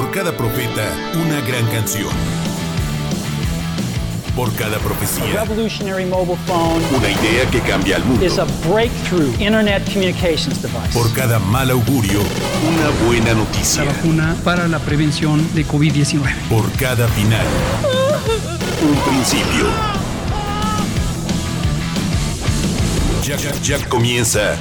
Por cada profeta, una gran canción. Por cada profecía, revolutionary mobile phone una idea que cambia al mundo. is a breakthrough internet communications device. Por cada mal augurio, una buena noticia. la vacuna para la prevención de COVID-19. Por cada final, un principio. Ya, ya, ya comienza.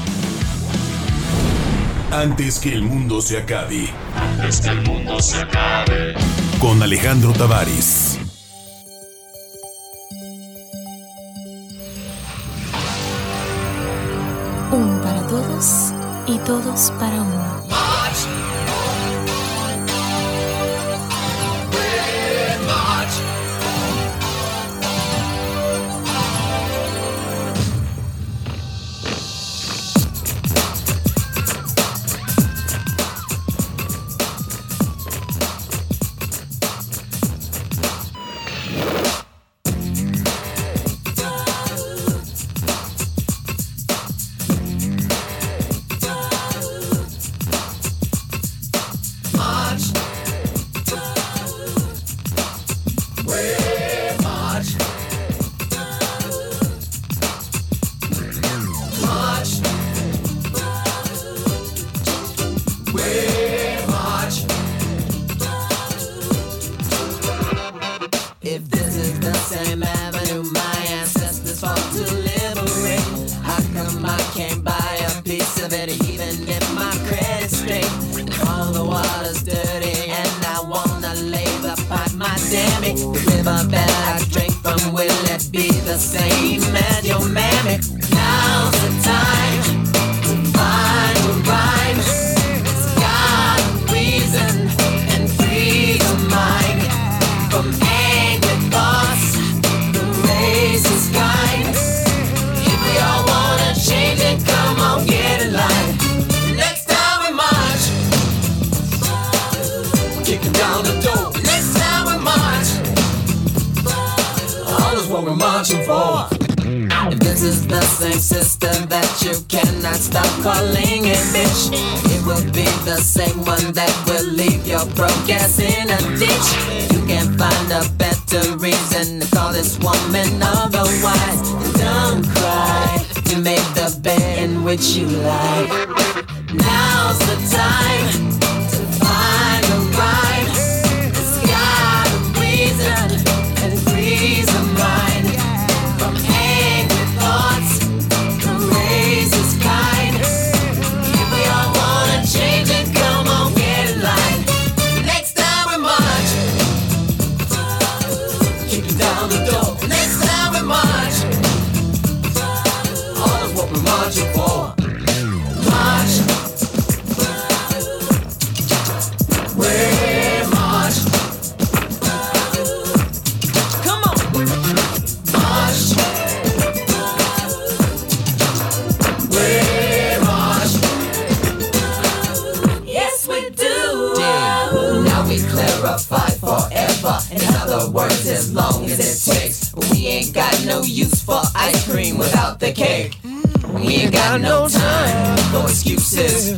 Antes que el mundo se acabe. Antes que el mundo se acabe. Con Alejandro Tavares. Uno para todos y todos para uno. For. If this is the same system that you cannot stop calling it bitch, it will be the same one that will leave your broke ass in a ditch. You can't find a better reason to call this woman otherwise. Don't cry, you made the bed in which you lie. Now's the time other words, as long as it takes. We ain't got no use for ice cream without the cake. We ain't got no time for excuses.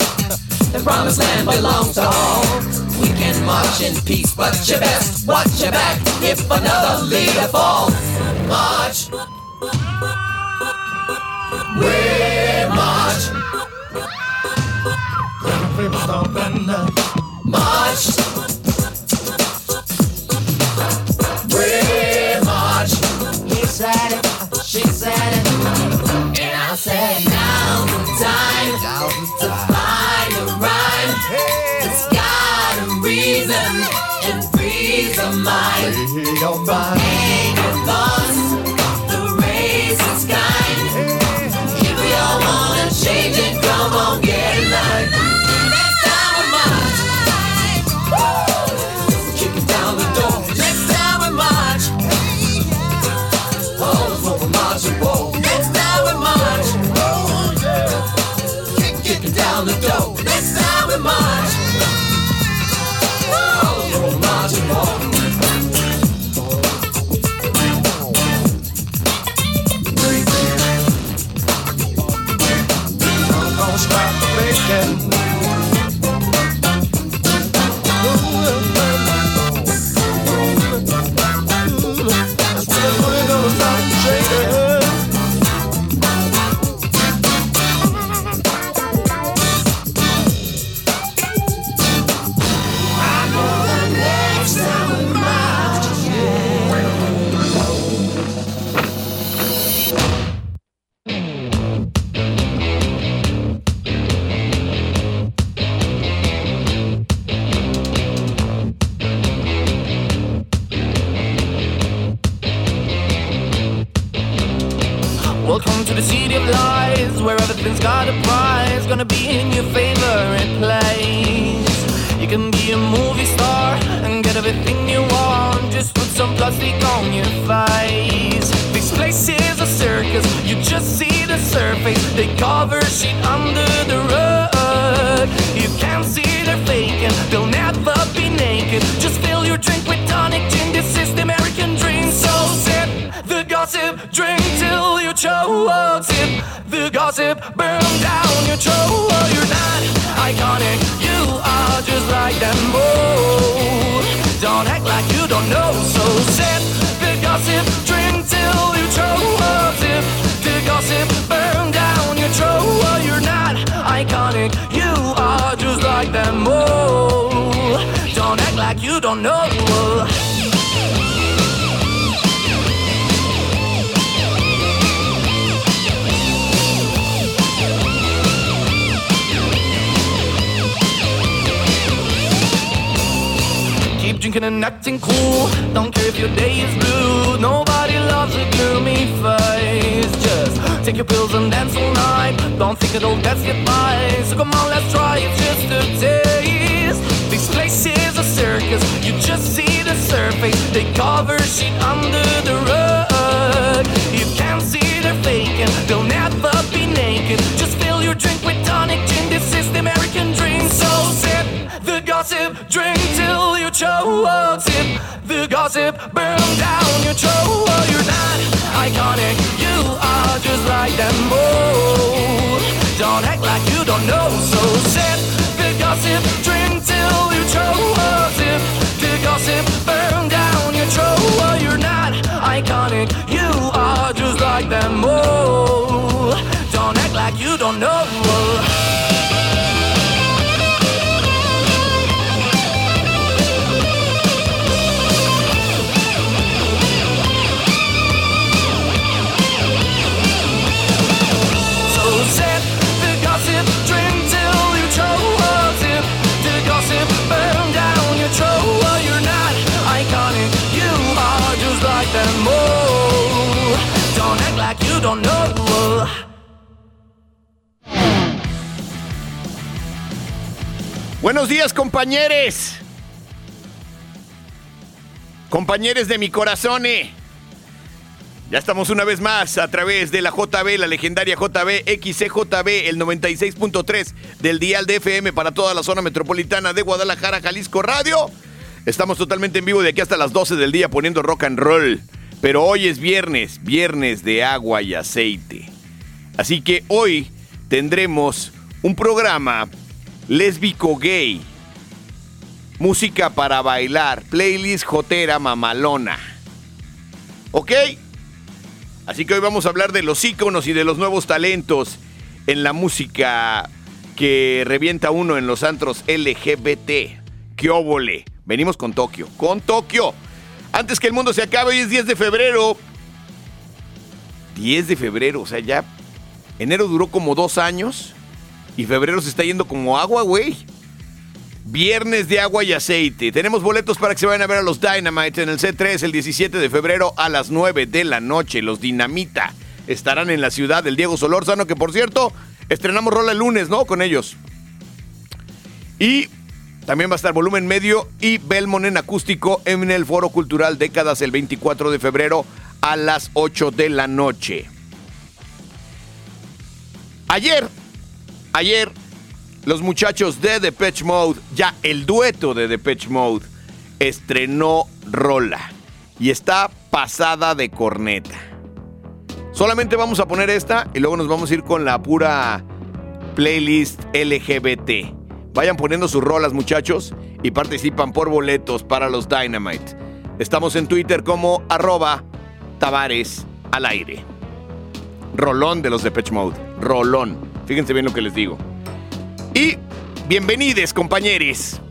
The promised land belongs to all. We can march in peace, but you best watch your back if another leader falls. March. We march. March. And I said now's the time to find a rhyme. It's got a reason and frees a mind. Angry day is blue. Nobody loves a gloomy face. Just take your pills and dance all night. Don't think it'll get by. So come on, let's try it just a taste. This place is a circus. You just see the surface. They cover shit under the rug. Burn down your throat. You're not iconic, you are just like them both. Don't act like you don't know. So sip the gossip, drink till you choke. Sip the gossip, burn down your throat. You're not iconic, you Buenos días, compañeros. Compañeros de mi corazón. eh. Ya estamos una vez más a través de la JB, la legendaria JB XCJB, el 96.3 del dial de FM para toda la zona metropolitana de Guadalajara, Jalisco Radio. Estamos totalmente en vivo de aquí hasta las 12 del día poniendo rock and roll. Pero hoy es viernes, viernes de agua y aceite. Así que hoy tendremos un programa lésbico gay. Música para bailar, playlist jotera mamalona. ¿Ok? Así que hoy vamos a hablar de los íconos y de los nuevos talentos en la música que revienta uno en los antros LGBT. ¡Qué óvole! Venimos con Tokio, con Tokio. Antes que el mundo se acabe, hoy es 10 de febrero. 10 de febrero, o sea, ya enero duró como dos años y febrero se está yendo como agua, güey. Viernes de agua y aceite. Tenemos boletos para que se vayan a ver a los Dynamite en el C3 el 17 de febrero a las 9 de la noche. Los Dinamita estarán en la ciudad del Diego Solórzano, que por cierto, estrenamos rola el lunes, ¿no? Con ellos. Y también va a estar volumen medio y Belmont en acústico en el Foro Cultural Décadas el 24 de febrero a las 8 de la noche. Ayer, ayer, los muchachos de Depeche Mode, ya el dueto de Depeche Mode, estrenó Rola y está pasada de corneta. Solamente vamos a poner esta y luego nos vamos a ir con la pura playlist LGBT. Vayan poniendo sus rolas, muchachos, y participan por boletos para los Dynamite. Estamos en Twitter como arroba Tavares al aire. Rolón de los Depeche Mode. Rolón. Fíjense bien lo que les digo. Y bienvenidos, compañeros.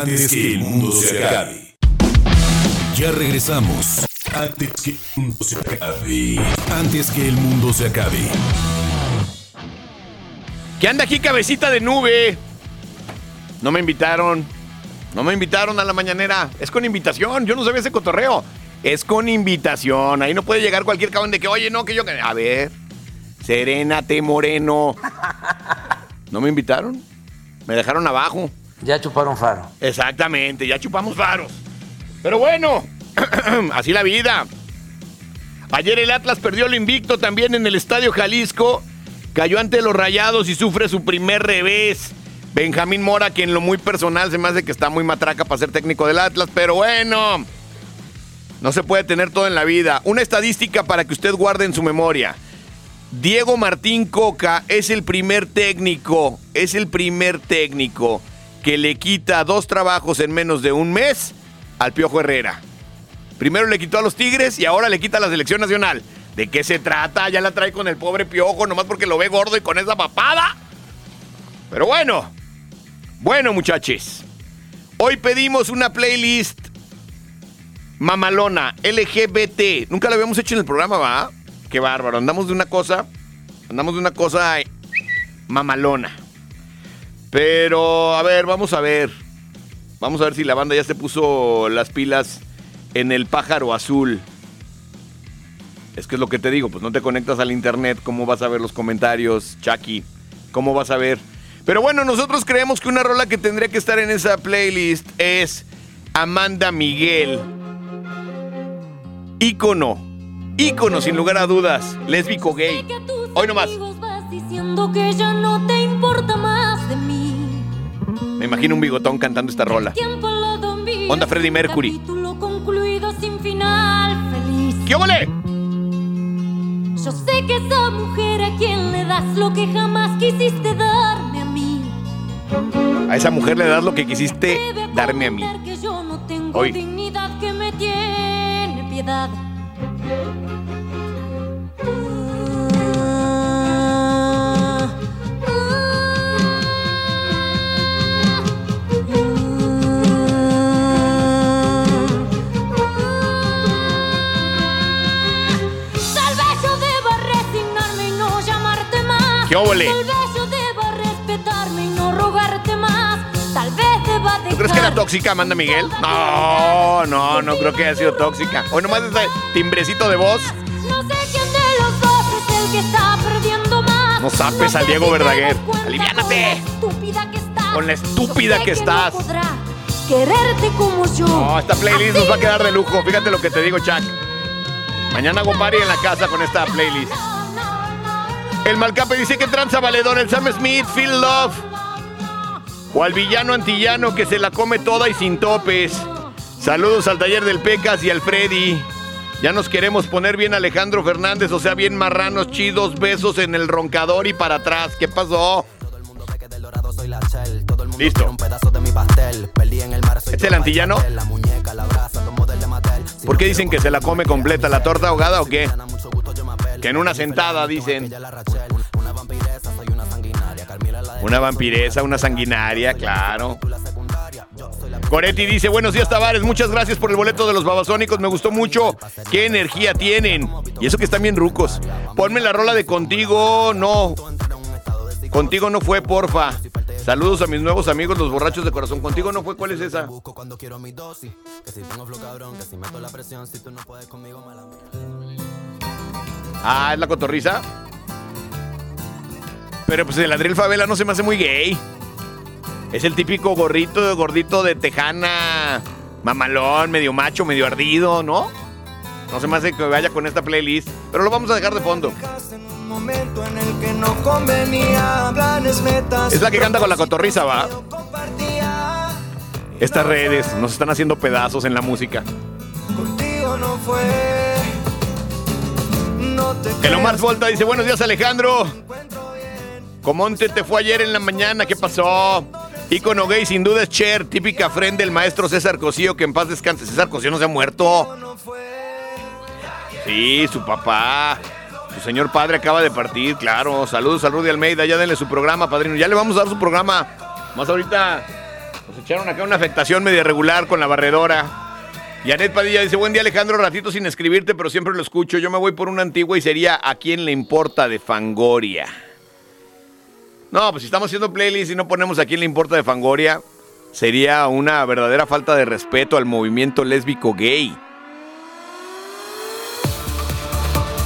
Antes que el mundo se acabe. Ya regresamos. Antes que el mundo se acabe. Antes que el mundo se acabe. ¿Qué anda aquí, cabecita de nube? No me invitaron. No me invitaron a la mañanera. Es con invitación. Yo no sabía ese cotorreo. Es con invitación. Ahí no puede llegar cualquier cabrón de que, oye, no, que yo. A ver. Serénate, moreno. ¿No me invitaron? Me dejaron abajo. Ya chuparon faro. Exactamente, ya chupamos faros. Pero bueno, así la vida. Ayer el Atlas perdió el invicto también en el Estadio Jalisco. Cayó ante los Rayados y sufre su primer revés. Benjamín Mora, que en lo muy personal se me hace que está muy matraca para ser técnico del Atlas, pero bueno, no se puede tener todo en la vida. Una estadística para que usted guarde en su memoria. Diego Martín Coca es el primer técnico, es el primer técnico que le quita dos trabajos en menos de un mes al Piojo Herrera. Primero le quitó a los Tigres y ahora le quita a la selección nacional. ¿De qué se trata? Ya la trae con el pobre Piojo, nomás porque lo ve gordo y con esa papada. Pero bueno, bueno muchachos, hoy pedimos una playlist mamalona, LGBT. Nunca la habíamos hecho en el programa, ¿va? Qué bárbaro, andamos de una cosa, andamos de una cosa eh, mamalona. Pero, a ver, vamos a ver. Vamos a ver si la banda ya se puso las pilas en el pájaro azul. Es que es lo que te digo, pues no te conectas al internet, ¿cómo vas a ver los comentarios, Chucky? ¿Cómo vas a ver? Pero bueno, nosotros creemos que una rola que tendría que estar en esa playlist es Amanda Miguel. Ícono, ícono sin lugar a dudas, lésbico gay. Hoy nomás. Vas diciendo que ya no te importa más. Me imagino un bigotón cantando esta rola. Onda Freddie Mercury. ¿Qué ole? Yo sé que esa mujer a quien le das lo que jamás quisiste darme a mí. A esa mujer le das lo que quisiste darme a mí. que yo no tengo Hoy. dignidad que me tiene piedad. Deba dejar. ¿Tú crees que era tóxica, Amanda Miguel? No, no, no creo que haya sido tóxica. Hoy nomás ese timbrecito de voz. No sé quién de los dos es el que está perdiendo más. No zapes al Diego Verdaguer. Aliviánate. Con la estúpida que estás. Quererte como yo. No, esta playlist nos va a quedar de lujo. Fíjate lo que te digo, Chuck. Mañana hago party en la casa con esta playlist. El Malcape dice que tranza valedor, el Sam Smith, Feel Love. O al villano antillano que se la come toda y sin topes. Saludos al taller del Pecas y al Freddy. Ya nos queremos poner bien Alejandro Fernández, o sea, bien marranos, chidos, besos en el roncador y para atrás. ¿Qué pasó? Listo. ¿Este es el antillano? ¿Por qué dicen que se la come completa? ¿La torta ahogada o qué? Que en una sentada dicen. Una vampiresa, una sanguinaria, claro. Coretti dice, buenos días Tavares, muchas gracias por el boleto de los babasónicos, me gustó mucho. Qué energía tienen. Y eso que están bien rucos. Ponme la rola de contigo, no. Contigo no fue, porfa. Saludos a mis nuevos amigos, los borrachos de corazón. Contigo no fue, ¿cuál es esa? Ah, es la cotorriza. Pero pues el Adriel Favela no se me hace muy gay. Es el típico gorrito, gordito de tejana, mamalón, medio macho, medio ardido, ¿no? No se me hace que vaya con esta playlist, pero lo vamos a dejar de fondo. Es la que canta con la cotorriza, ¿va? Estas redes nos están haciendo pedazos en la música. Contigo no fue. El Omar Volta dice, buenos días Alejandro. Comonte te fue ayer en la mañana, ¿qué pasó? Icono gay, sin duda es Cher, típica friend del maestro César Cosío, que en paz descanse. César Cosío no se ha muerto. Sí, su papá. Su señor padre acaba de partir, claro. Saludos a Rudy Almeida, ya denle su programa, padrino. Ya le vamos a dar su programa. Más ahorita nos echaron acá una afectación media regular con la barredora. Janet Padilla dice, buen día Alejandro, ratito sin escribirte, pero siempre lo escucho. Yo me voy por una antigua y sería ¿A quién le importa de Fangoria? No, pues si estamos haciendo playlist y no ponemos a quién le importa de Fangoria, sería una verdadera falta de respeto al movimiento lésbico gay.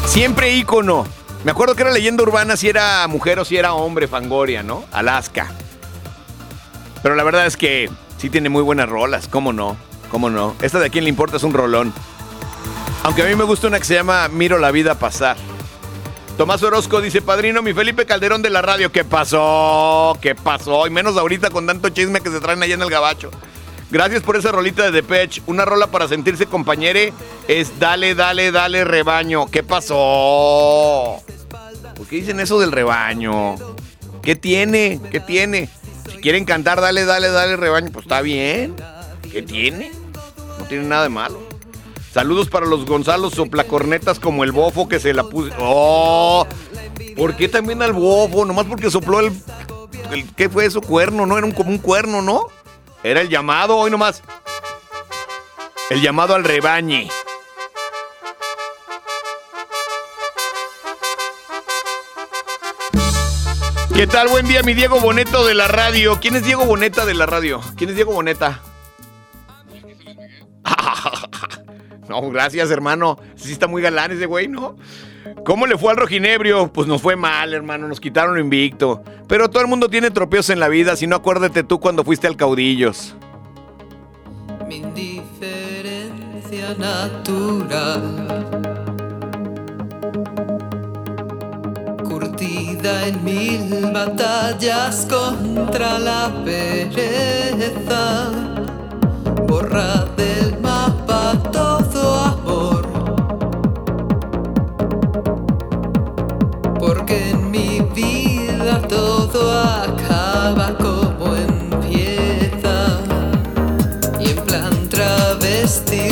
Siempre ícono. Me acuerdo que era leyenda urbana si era mujer o si era hombre Fangoria, ¿no? Alaska. Pero la verdad es que sí tiene muy buenas rolas, ¿cómo no? ¿Cómo no? Esta de a quién le importa es un rolón. Aunque a mí me gusta una que se llama Miro la vida pasar. Tomás Orozco dice, padrino, mi Felipe Calderón de la radio, ¿qué pasó? ¿Qué pasó? Y menos ahorita con tanto chisme que se traen allá en el gabacho. Gracias por esa rolita de Depeche. Una rola para sentirse compañere es Dale, dale, dale, rebaño. ¿Qué pasó? ¿Por qué dicen eso del rebaño? ¿Qué tiene? ¿Qué tiene? Si quieren cantar, dale, dale, dale, rebaño, pues está bien. ¿Qué tiene? No tiene nada de malo. Saludos para los Gonzalo soplacornetas como el bofo que se la puso. ¡Oh! ¿Por qué también al bofo? Nomás porque sopló el. el ¿Qué fue eso? Cuerno, ¿no? Era un, como un cuerno, ¿no? Era el llamado, hoy nomás. El llamado al rebañe. ¿Qué tal? Buen día, mi Diego Boneto de la radio. ¿Quién es Diego Boneta de la radio? ¿Quién es Diego Boneta? Gracias, hermano. Sí está muy galán ese güey, ¿no? ¿Cómo le fue al rojinebrio? Pues nos fue mal, hermano. Nos quitaron lo invicto. Pero todo el mundo tiene tropeos en la vida. Si no, acuérdate tú cuando fuiste al Caudillos. Mi indiferencia natural. Curtida en mil batallas contra la pereza todo amor. Porque en mi vida todo acaba como empieza. Y en plan travesti.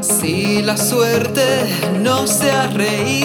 Si la suerte no se ha reído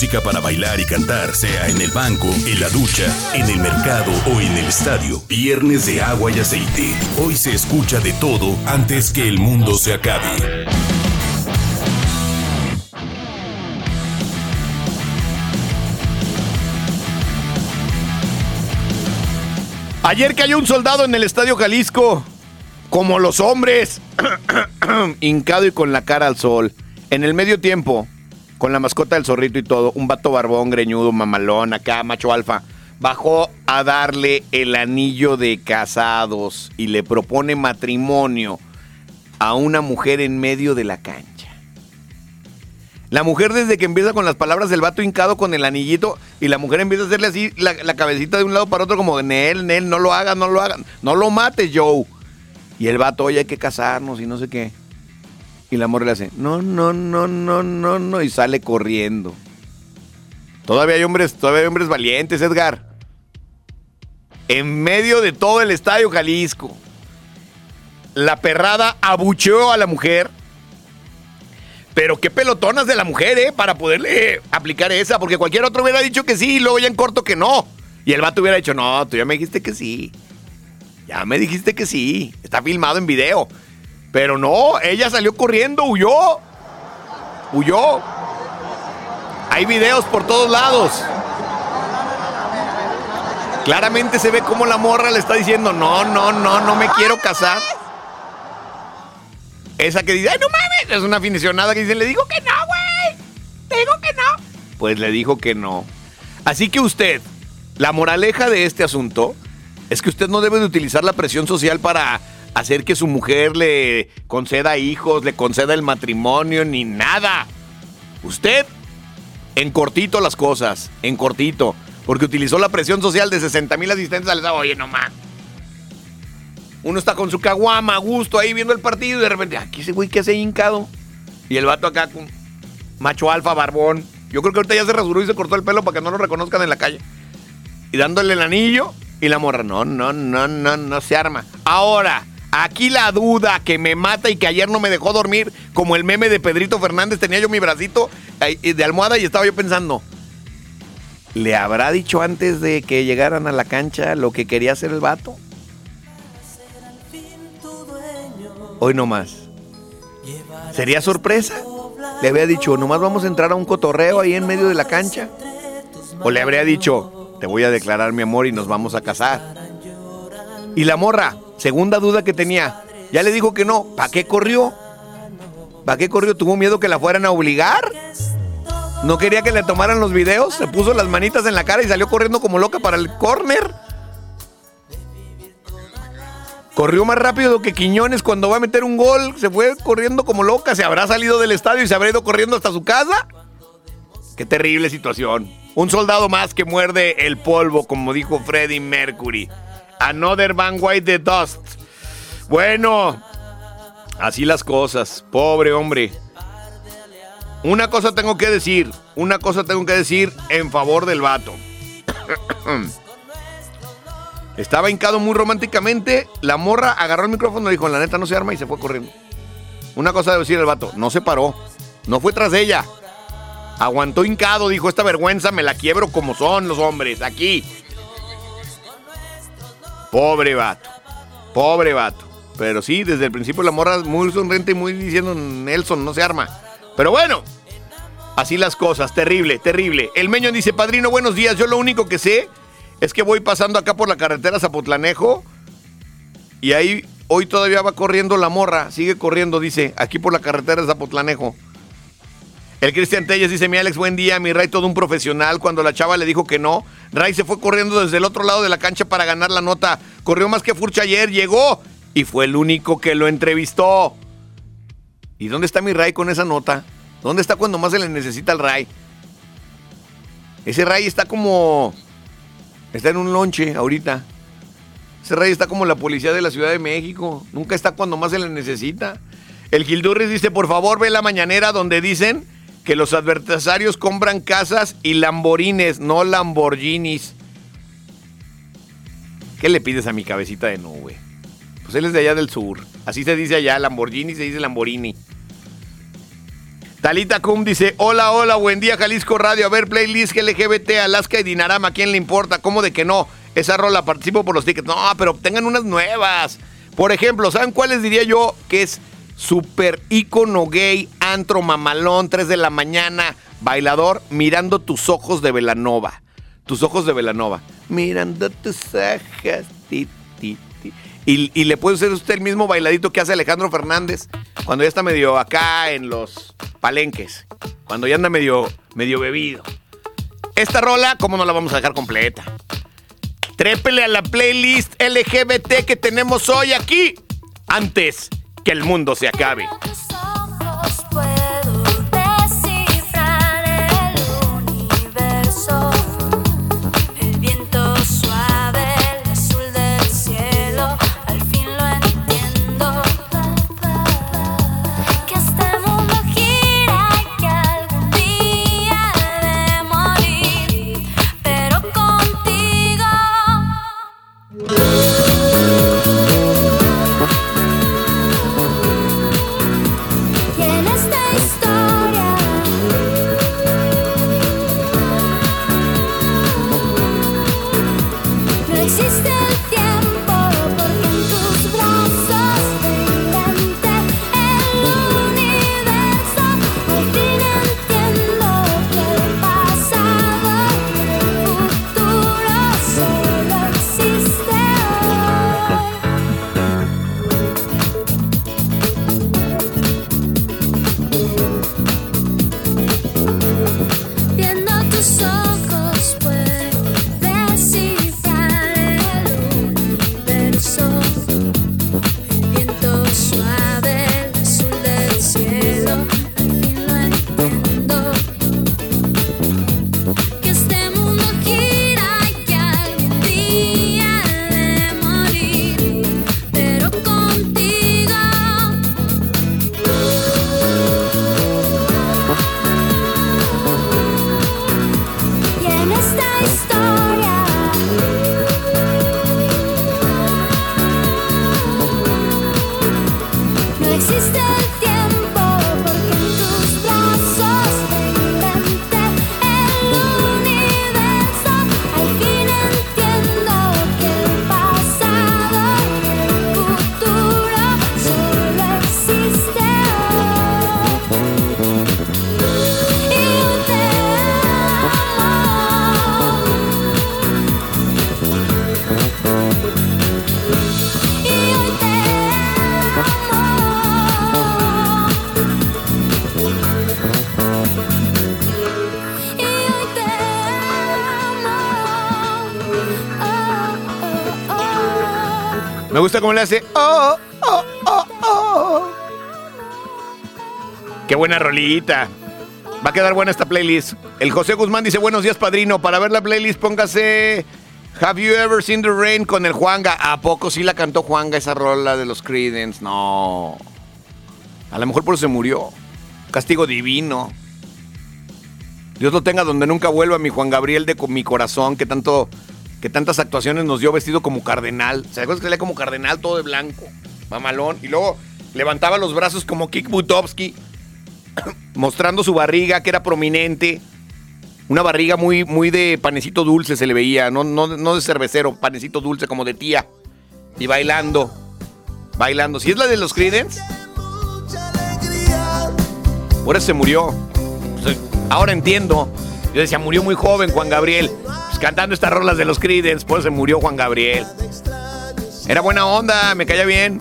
Música para bailar y cantar, sea en el banco, en la ducha, en el mercado o en el estadio. Viernes de agua y aceite. Hoy se escucha de todo antes que el mundo se acabe. Ayer cayó un soldado en el Estadio Jalisco, como los hombres, hincado y con la cara al sol. En el medio tiempo, con la mascota del zorrito y todo, un vato barbón, greñudo, mamalón, acá, macho alfa, bajó a darle el anillo de casados y le propone matrimonio a una mujer en medio de la cancha. La mujer desde que empieza con las palabras del vato hincado con el anillito y la mujer empieza a hacerle así la, la cabecita de un lado para otro como, Nel, Nel, no lo hagas, no lo hagas, no lo mates, Joe. Y el vato, oye, hay que casarnos y no sé qué. Y la mujer le hace, no, no, no, no, no, no, y sale corriendo. Todavía hay hombres, todavía hay hombres valientes, Edgar. En medio de todo el estadio Jalisco. La perrada abucheó a la mujer. Pero qué pelotonas de la mujer, ¿eh? Para poderle aplicar esa. Porque cualquier otro hubiera dicho que sí y luego ya en corto que no. Y el vato hubiera dicho, no, tú ya me dijiste que sí. Ya me dijiste que sí. Está filmado en video. Pero no, ella salió corriendo, huyó. Huyó. Hay videos por todos lados. Claramente se ve como la morra le está diciendo, no, no, no, no me quiero casar. Esa que dice, ay, no mames, es una aficionada que dice, le digo que no, güey. Le digo que no. Pues le dijo que no. Así que usted, la moraleja de este asunto es que usted no debe de utilizar la presión social para hacer que su mujer le conceda hijos, le conceda el matrimonio, ni nada. Usted, en cortito las cosas, en cortito, porque utilizó la presión social de 60 mil asistentes al oye, no más. Uno está con su caguama a gusto ahí viendo el partido y de repente, aquí ese güey que hace hincado. Y el vato acá con macho alfa, barbón. Yo creo que ahorita ya se rasuró y se cortó el pelo para que no lo reconozcan en la calle. Y dándole el anillo y la morra, no, no, no, no, no se arma. Ahora, aquí la duda que me mata y que ayer no me dejó dormir, como el meme de Pedrito Fernández, tenía yo mi bracito de almohada y estaba yo pensando, ¿le habrá dicho antes de que llegaran a la cancha lo que quería hacer el vato? Hoy no más. ¿Sería sorpresa? Le había dicho, nomás vamos a entrar a un cotorreo ahí en medio de la cancha. O le habría dicho, te voy a declarar mi amor y nos vamos a casar. Y la morra, segunda duda que tenía, ya le dijo que no. ¿Para qué corrió? ¿Para qué corrió? ¿Tuvo miedo que la fueran a obligar? ¿No quería que le tomaran los videos? Se puso las manitas en la cara y salió corriendo como loca para el corner. Corrió más rápido que Quiñones cuando va a meter un gol. Se fue corriendo como loca. Se habrá salido del estadio y se habrá ido corriendo hasta su casa. Qué terrible situación. Un soldado más que muerde el polvo, como dijo Freddie Mercury. Another Van White the Dust. Bueno, así las cosas. Pobre hombre. Una cosa tengo que decir. Una cosa tengo que decir en favor del vato. Estaba hincado muy románticamente. La morra agarró el micrófono y dijo: La neta no se arma y se fue corriendo. Una cosa debe decir el vato: No se paró. No fue tras ella. Aguantó hincado. Dijo: Esta vergüenza me la quiebro como son los hombres. Aquí. Pobre vato. Pobre vato. Pero sí, desde el principio la morra muy sonriente y muy diciendo: Nelson, no se arma. Pero bueno. Así las cosas, terrible, terrible. El Meño dice, padrino, buenos días. Yo lo único que sé es que voy pasando acá por la carretera Zapotlanejo y ahí hoy todavía va corriendo la morra, sigue corriendo, dice, aquí por la carretera Zapotlanejo. El Cristian Telles dice, mi Alex, buen día, mi Ray todo un profesional. Cuando la chava le dijo que no, Ray se fue corriendo desde el otro lado de la cancha para ganar la nota. Corrió más que Furcha ayer, llegó y fue el único que lo entrevistó. ¿Y dónde está mi Ray con esa nota? ¿Dónde está cuando más se le necesita al Ray? Ese Ray está como Está en un lonche ahorita. Ese rey está como la policía de la Ciudad de México. Nunca está cuando más se le necesita. El Gildurris dice, por favor, ve la mañanera donde dicen que los adversarios compran casas y lamborines, no Lamborghinis. ¿Qué le pides a mi cabecita de nube? Pues él es de allá del sur. Así se dice allá, Lamborghini se dice Lamborghini. Talita Kum dice, hola, hola, buen día Jalisco Radio, a ver, playlist LGBT, Alaska y Dinarama, ¿a quién le importa? ¿Cómo de que no? Esa rola participo por los tickets. No, pero tengan unas nuevas. Por ejemplo, ¿saben cuáles diría yo que es super ícono gay, antro mamalón, 3 de la mañana, bailador, mirando tus ojos de Velanova? Tus ojos de Velanova. Mirando tus ojos, ti, ti, ti. Y, y le puede hacer usted el mismo bailadito que hace Alejandro Fernández cuando ya está medio acá en los palenques, cuando ya anda medio, medio bebido. Esta rola, ¿cómo no la vamos a dejar completa? Trépele a la playlist LGBT que tenemos hoy aquí, antes que el mundo se acabe. Me gusta cómo le hace. Oh, oh, oh, oh. Qué buena rolita. Va a quedar buena esta playlist. El José Guzmán dice, buenos días, padrino. Para ver la playlist, póngase Have You Ever Seen the Rain con el Juanga. ¿A poco sí la cantó Juanga esa rola de los Creedence? No. A lo mejor por eso se murió. Castigo divino. Dios lo tenga donde nunca vuelva mi Juan Gabriel de mi corazón, que tanto que tantas actuaciones nos dio vestido como cardenal. ¿Se acuerdan que salía como cardenal todo de blanco? Mamalón. Y luego levantaba los brazos como Kik Butowski, mostrando su barriga, que era prominente. Una barriga muy, muy de panecito dulce se le veía, no, no, no de cervecero, panecito dulce como de tía. Y bailando, bailando. Si es la de los Creedence, por eso se murió. Pues, ahora entiendo. Yo decía, murió muy joven Juan Gabriel. Pues, cantando estas rolas de los Creedence, por eso se murió Juan Gabriel. Era buena onda, me caía bien.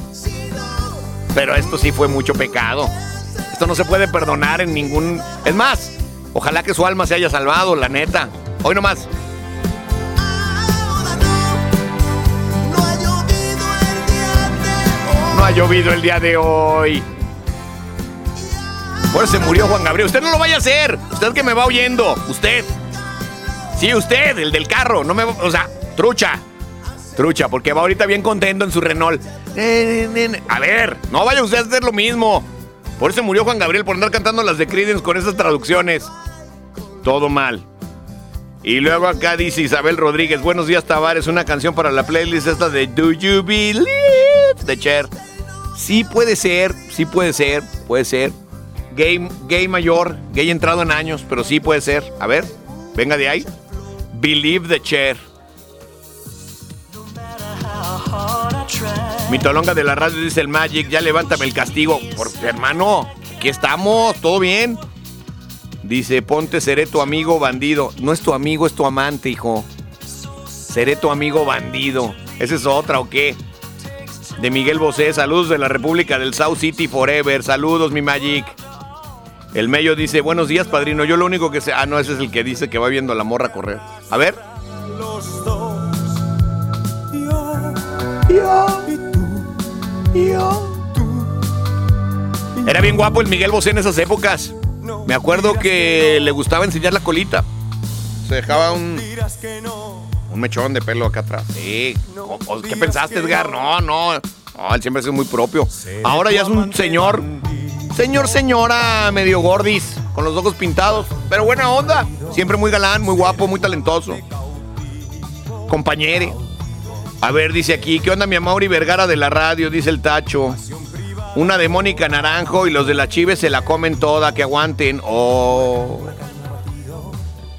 Pero esto sí fue mucho pecado. Esto no se puede perdonar en ningún... Es más, ojalá que su alma se haya salvado, la neta. Hoy nomás. No ha llovido el día de hoy. Eso se murió Juan Gabriel. Usted no lo vaya a hacer. Usted que me va oyendo. Usted. Sí, usted, el del carro. No me, o sea, trucha. Trucha, porque va ahorita bien contento en su Renault. A ver, no vaya usted a hacer lo mismo. Por eso murió Juan Gabriel por andar cantando las de Creedence con esas traducciones. Todo mal. Y luego acá dice Isabel Rodríguez, buenos días Tavares, una canción para la playlist esta de Do You Believe de Cher. Sí puede ser, sí puede ser, puede ser. Gay, gay mayor, gay entrado en años, pero sí puede ser. A ver, venga de ahí. Believe the Cher. Mi tolonga de la radio dice el Magic, ya levántame el castigo. Por, hermano, aquí estamos, todo bien. Dice, ponte, seré tu amigo bandido. No es tu amigo, es tu amante, hijo. Seré tu amigo bandido. ¿Esa es otra o qué? De Miguel Bosé, saludos de la República del South City Forever. Saludos, mi Magic. El Mello dice, buenos días, padrino. Yo lo único que sé... Ah, no, ese es el que dice que va viendo a la morra correr. A ver. Los dos. Yo. Yo. Y tú. Yo. Era bien guapo el Miguel Bosé en esas épocas. Me acuerdo que le gustaba enseñar la colita. Se dejaba un, no. un mechón de pelo acá atrás. Sí. O- o- ¿Qué pensaste, Edgar? No, no. No, él siempre ha sido muy propio. Ahora ya es un señor. Señor, señora, medio gordis, con los ojos pintados. Pero buena onda. Siempre muy galán, muy guapo, muy talentoso. Compañere. A ver, dice aquí, ¿qué onda mi Mauri Vergara de la radio? Dice el Tacho. Una de Mónica Naranjo y los de la Chives se la comen toda, que aguanten. Oh.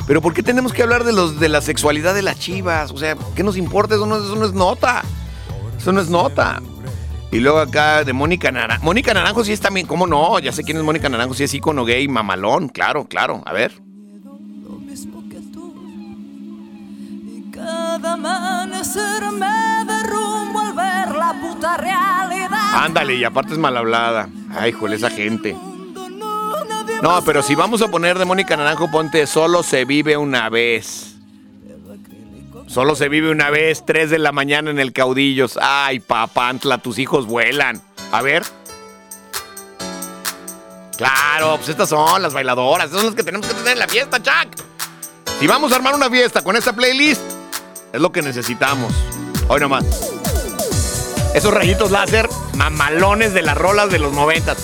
Pero ¿por qué tenemos que hablar de los de la sexualidad de las chivas? O sea, ¿qué nos importa? Eso no, eso no es nota. Eso no es nota. Y luego acá de Mónica Naranjo. Mónica Naranjo sí es también, ¿cómo no? Ya sé quién es Mónica Naranjo, sí es ícono gay, mamalón, claro, claro. A ver. Lo mismo que tú. Y cada amanecer me derrumbo al ver la puta realidad. Ándale, y aparte es mal hablada. Ay, jole, esa gente. No, pero si vamos a poner de Mónica Naranjo, ponte solo se vive una vez. Solo se vive una vez, 3 de la mañana en el Caudillos. Ay, papantla, tus hijos vuelan. A ver. Claro, pues estas son las bailadoras, estas son las que tenemos que tener en la fiesta, Chuck. Si vamos a armar una fiesta con esta playlist, es lo que necesitamos. Hoy nomás. Esos rayitos láser mamalones de las rolas de los noventas.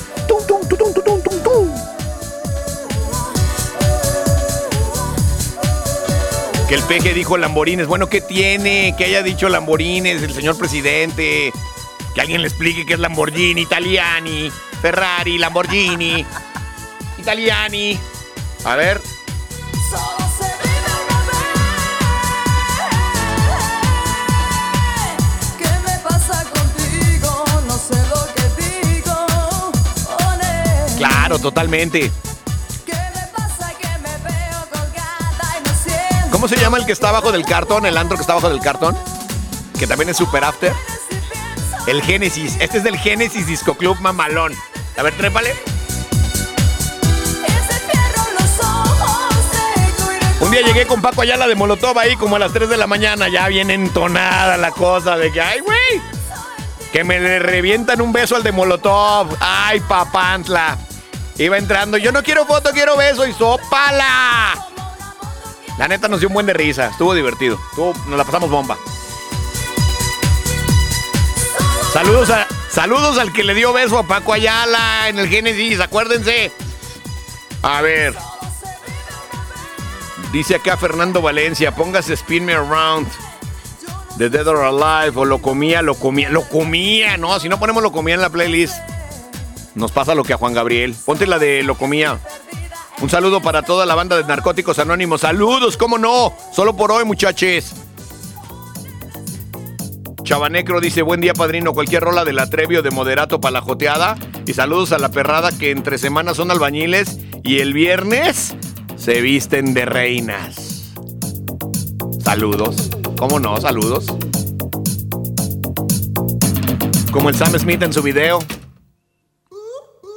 Que el peje dijo Lamborines. Bueno, ¿qué tiene? Que haya dicho Lamborines el señor presidente. Que alguien le explique qué es Lamborghini, Italiani, Ferrari, Lamborghini, Italiani. A ver. Solo se vive una vez. ¿Qué me pasa contigo? No sé lo que digo. One. Claro, totalmente. ¿Cómo se llama el que está abajo del cartón? El antro que está abajo del cartón. Que también es super after. El Génesis. Este es del Génesis Disco Club Mamalón. A ver, trépale. Un día llegué con Paco Ayala de Molotov ahí como a las 3 de la mañana. Ya bien entonada la cosa de que, ay, güey. Que me le revientan un beso al de Molotov. Ay, papantla. Iba entrando. Yo no quiero foto, quiero beso. Y sopala. La neta nos dio un buen de risa. Estuvo divertido. Estuvo- nos la pasamos bomba. Saludos, a- saludos al que le dio beso a Paco Ayala en el Génesis. Acuérdense. A ver. Dice acá Fernando Valencia, póngase Spin Me Around. The Dead or Alive, o lo comía, lo comía, lo comía, no, si no ponemos lo comía en la playlist, nos pasa lo que a Juan Gabriel. Ponte la de lo comía. Un saludo para toda la banda de Narcóticos Anónimos. Saludos, cómo no, solo por hoy, muchachos. Chabanecro dice, buen día, padrino. Cualquier rola del Atrevio de Moderato para la joteada. Y saludos a la perrada que entre semanas son albañiles y el viernes se visten de reinas. Saludos. ¿Cómo no? Saludos. Como el Sam Smith en su video.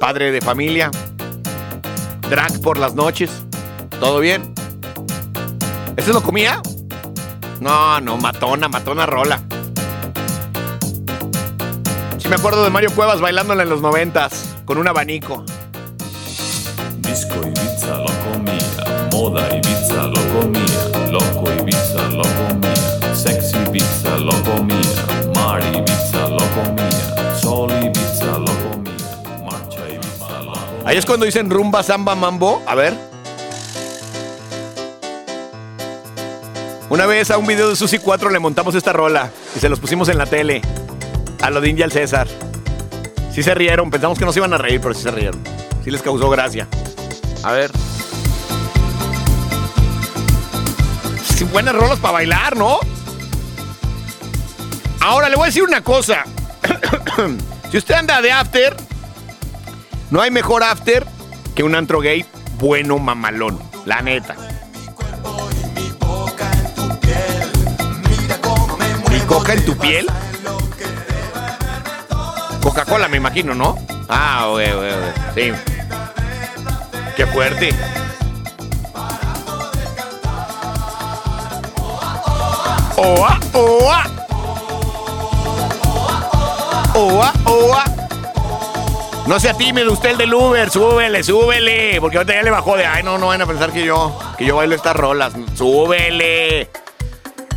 Padre de familia. Drag por las noches. ¿Todo bien? ¿Ese lo comía? No, no, matona, matona rola. Sí me acuerdo de Mario Cuevas bailándola en los noventas, con un abanico. Disco Ibiza lo comía, moda Ibiza lo comía, loco Ibiza lo comía, Es cuando dicen rumba, samba, mambo. A ver. Una vez a un video de Susi 4 le montamos esta rola y se los pusimos en la tele. A lo de India al César. Sí se rieron, pensamos que no se iban a reír, pero sí se rieron. Sí les causó gracia. A ver. Sí, buenas rolas para bailar, ¿no? Ahora le voy a decir una cosa. si usted anda de after, no hay mejor after que un antro gay bueno mamalón. La neta. ¿Y coca en tu piel? Coca-Cola, me imagino, ¿no? Ah, güey, güey, güey. Sí. Qué fuerte. Oa, oa. Oa, oa. No sea tímido usted el del Uber, súbele, súbele. Porque ahorita ya le bajó de, ay, no, no van a pensar que yo, que yo bailo estas rolas. Súbele.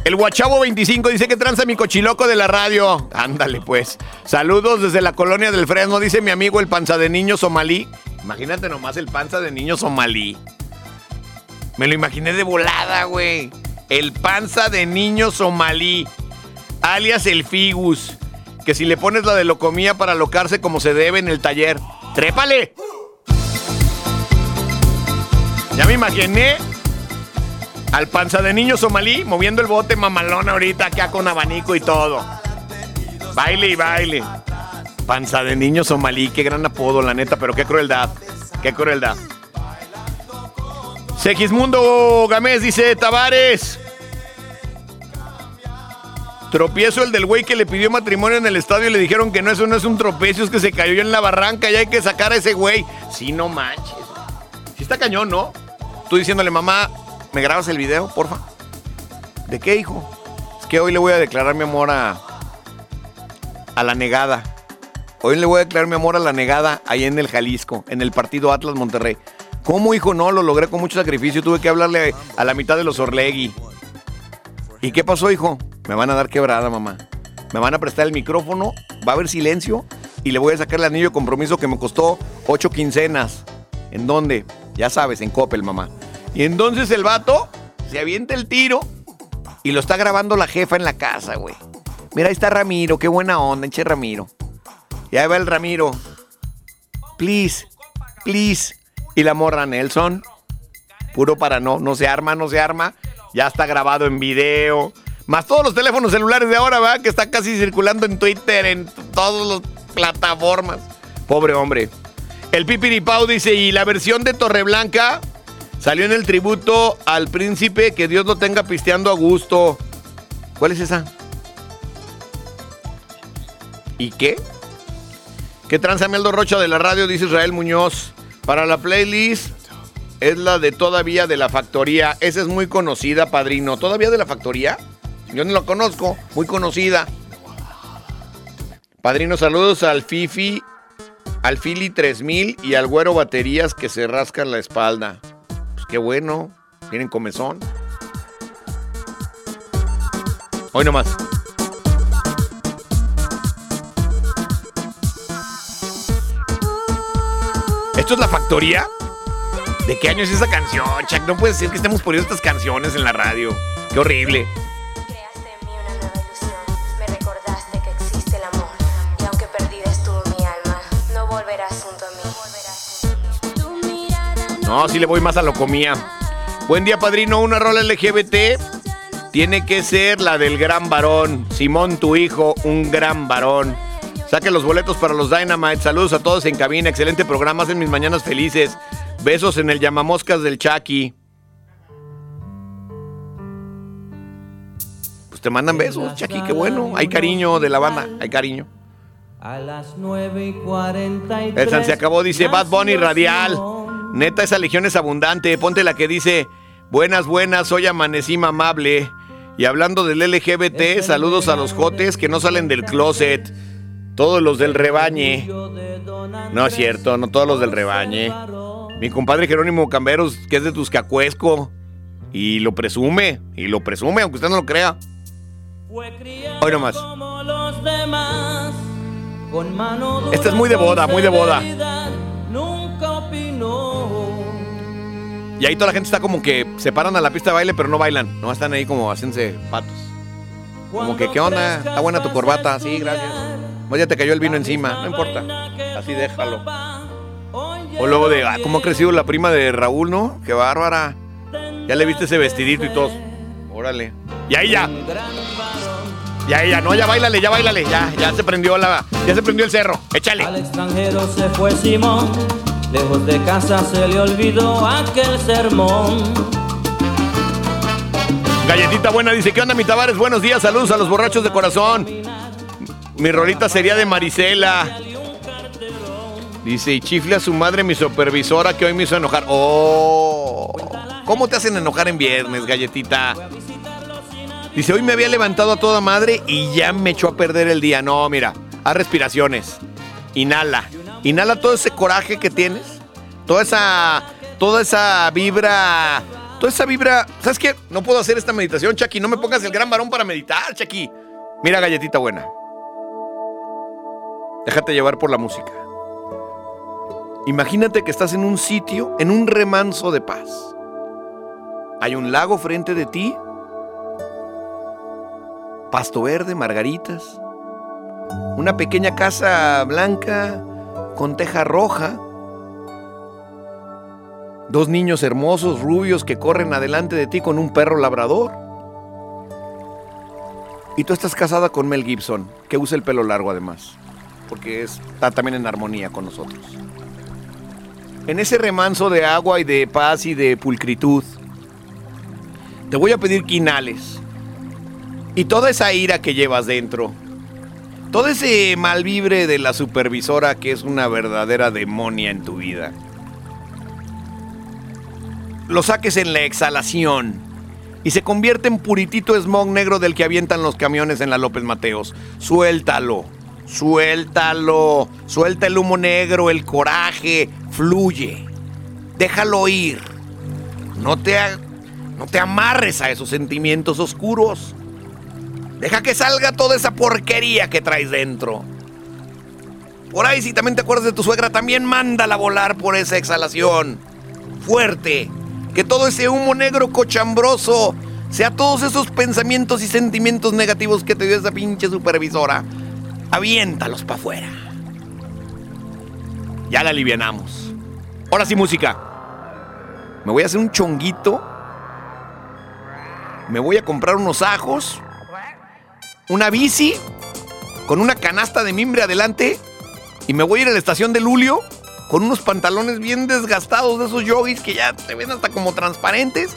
El Guachavo 25 dice que tranza mi cochiloco de la radio. Ándale, pues. Saludos desde la colonia del Fresno, dice mi amigo el panza de niño somalí. Imagínate nomás el panza de niño somalí. Me lo imaginé de volada, güey. El panza de niño somalí, alias el Figus. Que si le pones la de locomía para locarse como se debe en el taller. ¡Trépale! Ya me imaginé al panza de niño somalí moviendo el bote mamalón ahorita acá con abanico y todo. Baile y baile. Panza de niño somalí, qué gran apodo, la neta, pero qué crueldad. Qué crueldad. Segismundo Gamés dice, Tavares. Tropiezo el del güey que le pidió matrimonio en el estadio y le dijeron que no, eso no es un tropiezo, es que se cayó en la barranca y hay que sacar a ese güey. Sí, no manches. Sí está cañón, ¿no? Tú diciéndole, mamá, ¿me grabas el video, porfa? ¿De qué, hijo? Es que hoy le voy a declarar mi amor a, a la negada. Hoy le voy a declarar mi amor a la negada ahí en el Jalisco, en el partido Atlas Monterrey. ¿Cómo, hijo? No, lo logré con mucho sacrificio. Tuve que hablarle a la mitad de los Orlegui. ¿Y qué pasó, hijo? Me van a dar quebrada, mamá. Me van a prestar el micrófono, va a haber silencio y le voy a sacar el anillo de compromiso que me costó ocho quincenas. ¿En dónde? Ya sabes, en Coppel, mamá. Y entonces el vato se avienta el tiro y lo está grabando la jefa en la casa, güey. Mira, ahí está Ramiro, qué buena onda, enche Ramiro. Y ahí va el Ramiro. Please, please. Y la morra Nelson. Puro para no, no se arma, no se arma. Ya está grabado en video. Más todos los teléfonos celulares de ahora, ¿verdad? Que está casi circulando en Twitter, en todas las plataformas. Pobre hombre. El Pipiripau dice, y la versión de Torreblanca salió en el tributo al príncipe, que Dios lo tenga pisteando a gusto. ¿Cuál es esa? ¿Y qué? ¿Qué tranza Meldo Rocha de la radio? Dice Israel Muñoz. Para la playlist es la de Todavía de la Factoría. Esa es muy conocida, padrino. ¿Todavía de la Factoría? Yo no la conozco. Muy conocida. Padrino, saludos al Fifi, al Fili 3000 y al Güero Baterías que se rascan la espalda. Pues qué bueno. Tienen comezón. Hoy nomás. ¿Esto es la factoría? ¿De qué año es esa canción, Chuck? No puede ser que estemos poniendo estas canciones en la radio. Qué horrible. No, sí le voy más a lo comía. Buen día, padrino. Una rola LGBT tiene que ser la del gran varón. Simón, tu hijo, un gran varón. Saque los boletos para los Dynamite. Saludos a todos en cabina. Excelente programa. Hacen mis mañanas felices. Besos en el llamamoscas del Chucky. Pues te mandan besos, Chucky. Qué bueno. Hay cariño de la banda. Hay cariño. A las 9 y 43. El San se acabó, dice Bad Bunny Radial. Neta, esa legión es abundante. Ponte la que dice: Buenas, buenas, hoy amanecí mamable. Y hablando del LGBT, saludos a los jotes que no salen del closet. Todos los del rebañe. No es cierto, no todos los del rebañe. Mi compadre Jerónimo Camberos, que es de Tuscacuesco. Y lo presume, y lo presume, aunque usted no lo crea. Hoy nomás. Esta es muy de boda, muy de boda. Y ahí toda la gente está como que se paran a la pista de baile, pero no bailan. No están ahí como haciéndose patos. Como que, ¿qué onda? Está buena tu corbata. Sí, gracias. Pues ya te cayó el vino encima. No importa. Así déjalo. O luego de, ah, ¿cómo ha crecido la prima de Raúl, no? Qué bárbara. Ya le viste ese vestidito y todo. Órale. Y ahí ya. Ya, ya, no, ya bailale, ya bailale. Ya, ya se prendió la. Ya se prendió el cerro. Échale. Al extranjero se fue Simón. Lejos de casa se le olvidó aquel sermón. Galletita buena dice, ¿qué onda mi Tavares? Buenos días, saludos a los borrachos de corazón. Mi rolita sería de Marisela. Dice, y chifle a su madre mi supervisora que hoy me hizo enojar. Oh, ¿cómo te hacen enojar en viernes, galletita? Dice, hoy me había levantado a toda madre y ya me echó a perder el día. No, mira, haz respiraciones. Inhala. Inhala todo ese coraje que tienes. Toda esa, toda esa vibra. Toda esa vibra. ¿Sabes qué? No puedo hacer esta meditación, Chucky. No me pongas el gran varón para meditar, Chucky. Mira, galletita buena. Déjate llevar por la música. Imagínate que estás en un sitio, en un remanso de paz. Hay un lago frente de ti, pasto verde, margaritas, una pequeña casa blanca con teja roja, dos niños hermosos, rubios, que corren adelante de ti con un perro labrador. Y tú estás casada con Mel Gibson, que usa el pelo largo además, porque está también en armonía con nosotros en ese remanso de agua y de paz y de pulcritud, te voy a pedir quinales. Y toda esa ira que llevas dentro, todo ese malvibre de la supervisora que es una verdadera demonia en tu vida, lo saques en la exhalación y se convierte en puritito smog negro del que avientan los camiones en la López Mateos. Suéltalo, suéltalo, suelta el humo negro, el coraje, fluye. Déjalo ir. No te, no te amarres a esos sentimientos oscuros. Deja que salga toda esa porquería que traes dentro. Por ahí, si también te acuerdas de tu suegra, también mándala volar por esa exhalación. Fuerte. Que todo ese humo negro cochambroso sea todos esos pensamientos y sentimientos negativos que te dio esa pinche supervisora, aviéntalos para afuera. Ya la alivianamos. Ahora sí, música. Me voy a hacer un chonguito. Me voy a comprar unos ajos. Una bici. Con una canasta de mimbre adelante. Y me voy a ir a la estación de Lulio. Con unos pantalones bien desgastados de esos yogis que ya se ven hasta como transparentes.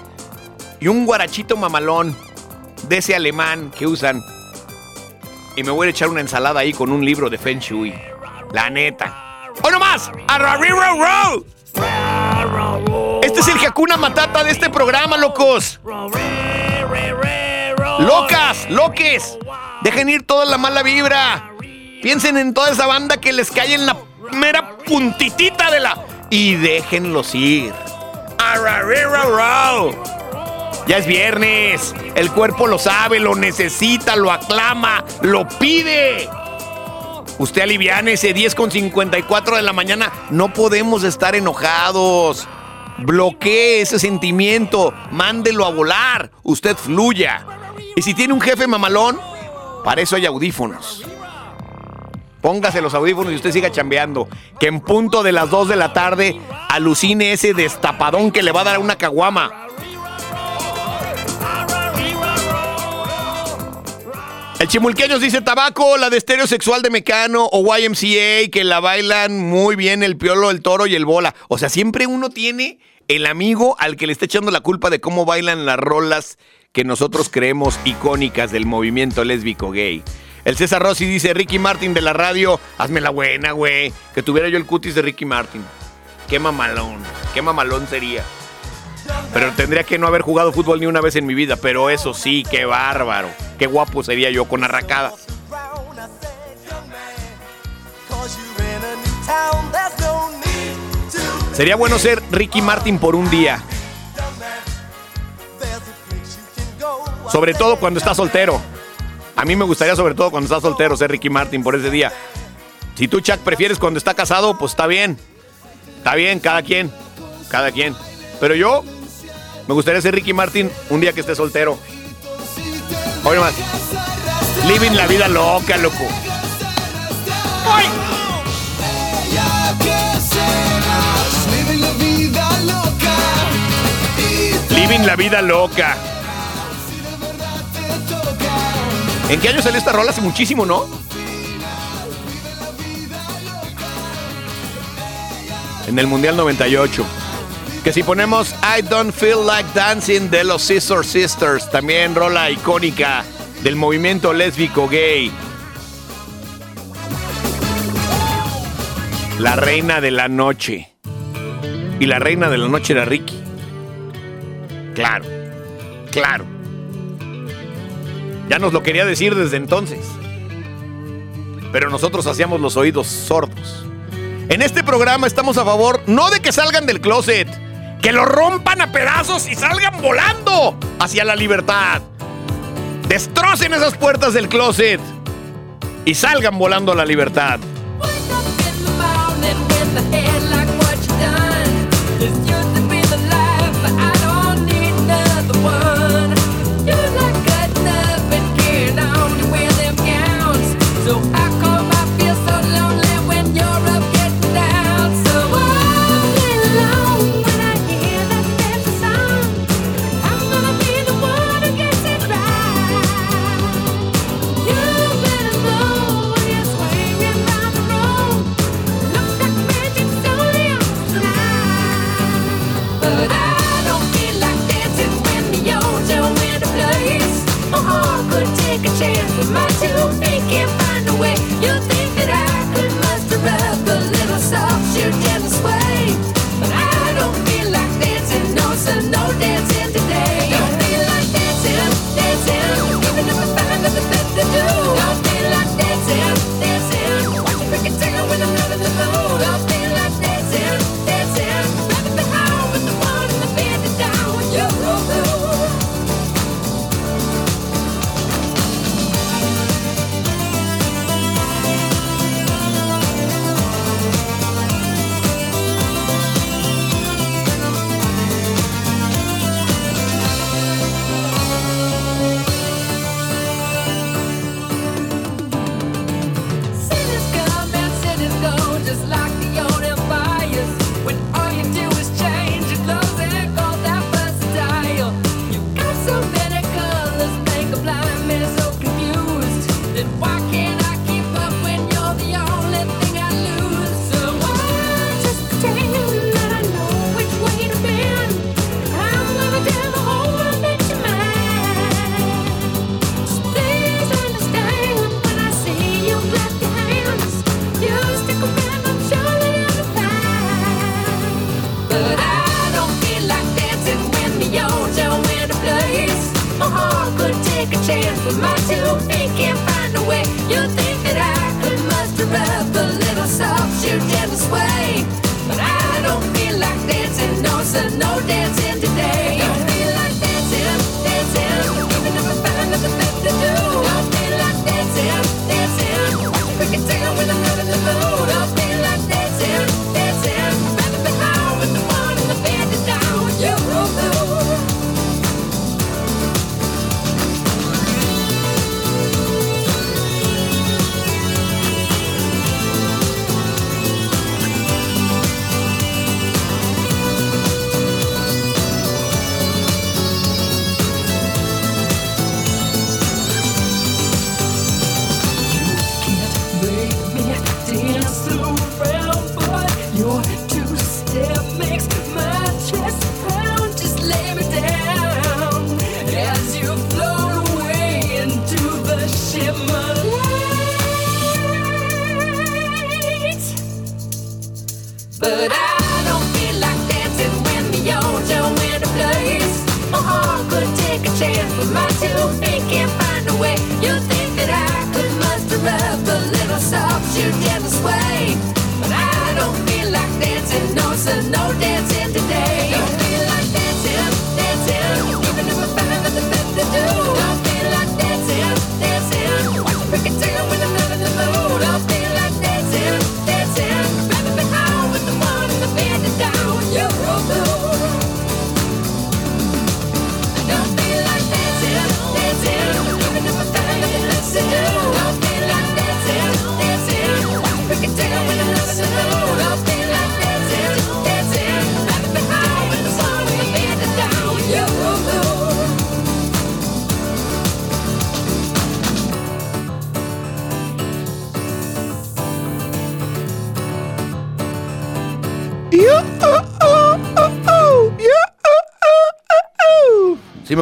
Y un guarachito mamalón. De ese alemán que usan. Y me voy a echar una ensalada ahí con un libro de Feng Shui. La neta. ¡Hoy nomás! ¡Arrariro Este es el Hakuna Matata de este programa, locos. Locas, loques. Dejen ir toda la mala vibra. Piensen en toda esa banda que les cae en la mera puntitita de la. Y déjenlos ir. Ya es viernes. El cuerpo lo sabe, lo necesita, lo aclama, lo pide. Usted aliviane ese 10 con 54 de la mañana. No podemos estar enojados. Bloquee ese sentimiento. Mándelo a volar. Usted fluya. Y si tiene un jefe mamalón, para eso hay audífonos. Póngase los audífonos y usted siga chambeando. Que en punto de las 2 de la tarde alucine ese destapadón que le va a dar una caguama. El chimulqueños dice tabaco, la de estéreo sexual de Mecano o YMCA, que la bailan muy bien el piolo, el toro y el bola. O sea, siempre uno tiene el amigo al que le está echando la culpa de cómo bailan las rolas que nosotros creemos icónicas del movimiento lésbico gay. El César Rossi dice, Ricky Martin de la radio, hazme la buena, güey. Que tuviera yo el cutis de Ricky Martin. Qué mamalón, qué mamalón sería. Pero tendría que no haber jugado fútbol ni una vez en mi vida. Pero eso sí, qué bárbaro. Qué guapo sería yo con arracada. Sería bueno ser Ricky Martin por un día. Sobre todo cuando está soltero. A mí me gustaría sobre todo cuando está soltero ser Ricky Martin por ese día. Si tú, Chuck, prefieres cuando está casado, pues está bien. Está bien, cada quien. Cada quien. Pero yo me gustaría ser Ricky Martin un día que esté soltero. Oye más. Living la vida loca, loco. ¡Ay! Living la vida loca. ¿En qué año salió esta rola? Hace muchísimo, ¿no? En el Mundial 98. Que si ponemos I Don't Feel Like Dancing de los Scissor Sisters, también rola icónica del movimiento lésbico gay. La reina de la noche. Y la reina de la noche era Ricky. Claro, claro. Ya nos lo quería decir desde entonces. Pero nosotros hacíamos los oídos sordos. En este programa estamos a favor no de que salgan del closet, que lo rompan a pedazos y salgan volando hacia la libertad. Destrocen esas puertas del closet y salgan volando a la libertad.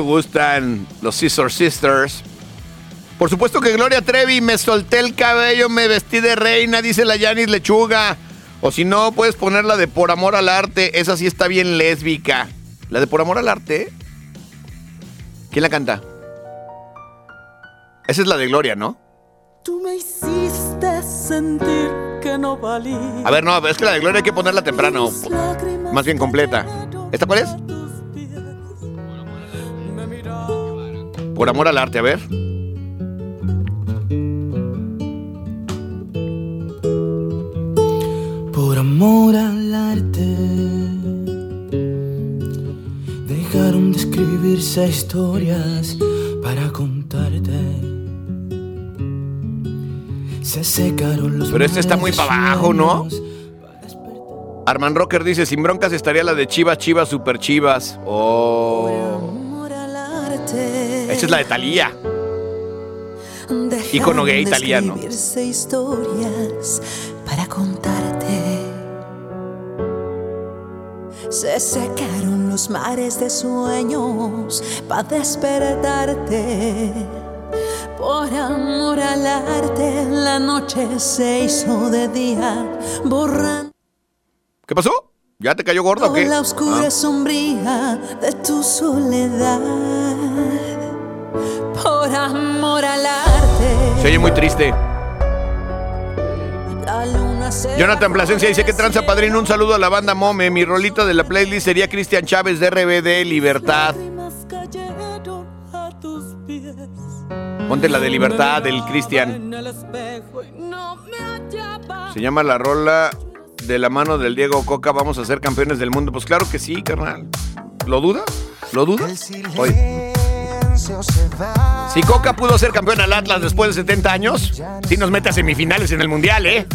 Gustan los Scissor Sisters. Por supuesto que Gloria Trevi, me solté el cabello, me vestí de reina, dice la Yanis Lechuga. O si no, puedes ponerla de Por Amor al Arte. Esa sí está bien lésbica. ¿La de Por Amor al Arte? ¿Quién la canta? Esa es la de Gloria, ¿no? Tú me hiciste sentir que no valía. A ver, no, es que la de Gloria hay que ponerla temprano. Más bien completa. ¿Esta cuál es? Por amor al arte, a ver. Por amor al arte Dejaron de escribirse historias para contarte Se secaron los Pero este está muy para abajo, ¿no? Arman Rocker dice, sin broncas estaría la de Chivas, Chivas, Super Chivas. Oh. Esa es la de Thalía. Ícono gay italiano. Historias para contarte. Se secaron los mares de sueños para despertarte. Por amor al arte, la noche se hizo de día, borrando ¿Qué pasó? ¿Ya te cayó gordo o qué? la oscura Ah. sombría de tu soledad. Por amor al arte. Se oye muy triste. Jonathan Plasencia dice que tranza padrino. Un saludo a la banda Mome. Mi rolita de la playlist sería Cristian Chávez de RBD Libertad. Ponte la de Libertad del Cristian. Se llama la rola de la mano del Diego Coca. Vamos a ser campeones del mundo. Pues claro que sí, carnal. ¿Lo dudas? ¿Lo dudas? Oye. Si Coca pudo ser campeón al Atlas después de 70 años, sí nos mete a semifinales en el Mundial, ¿eh?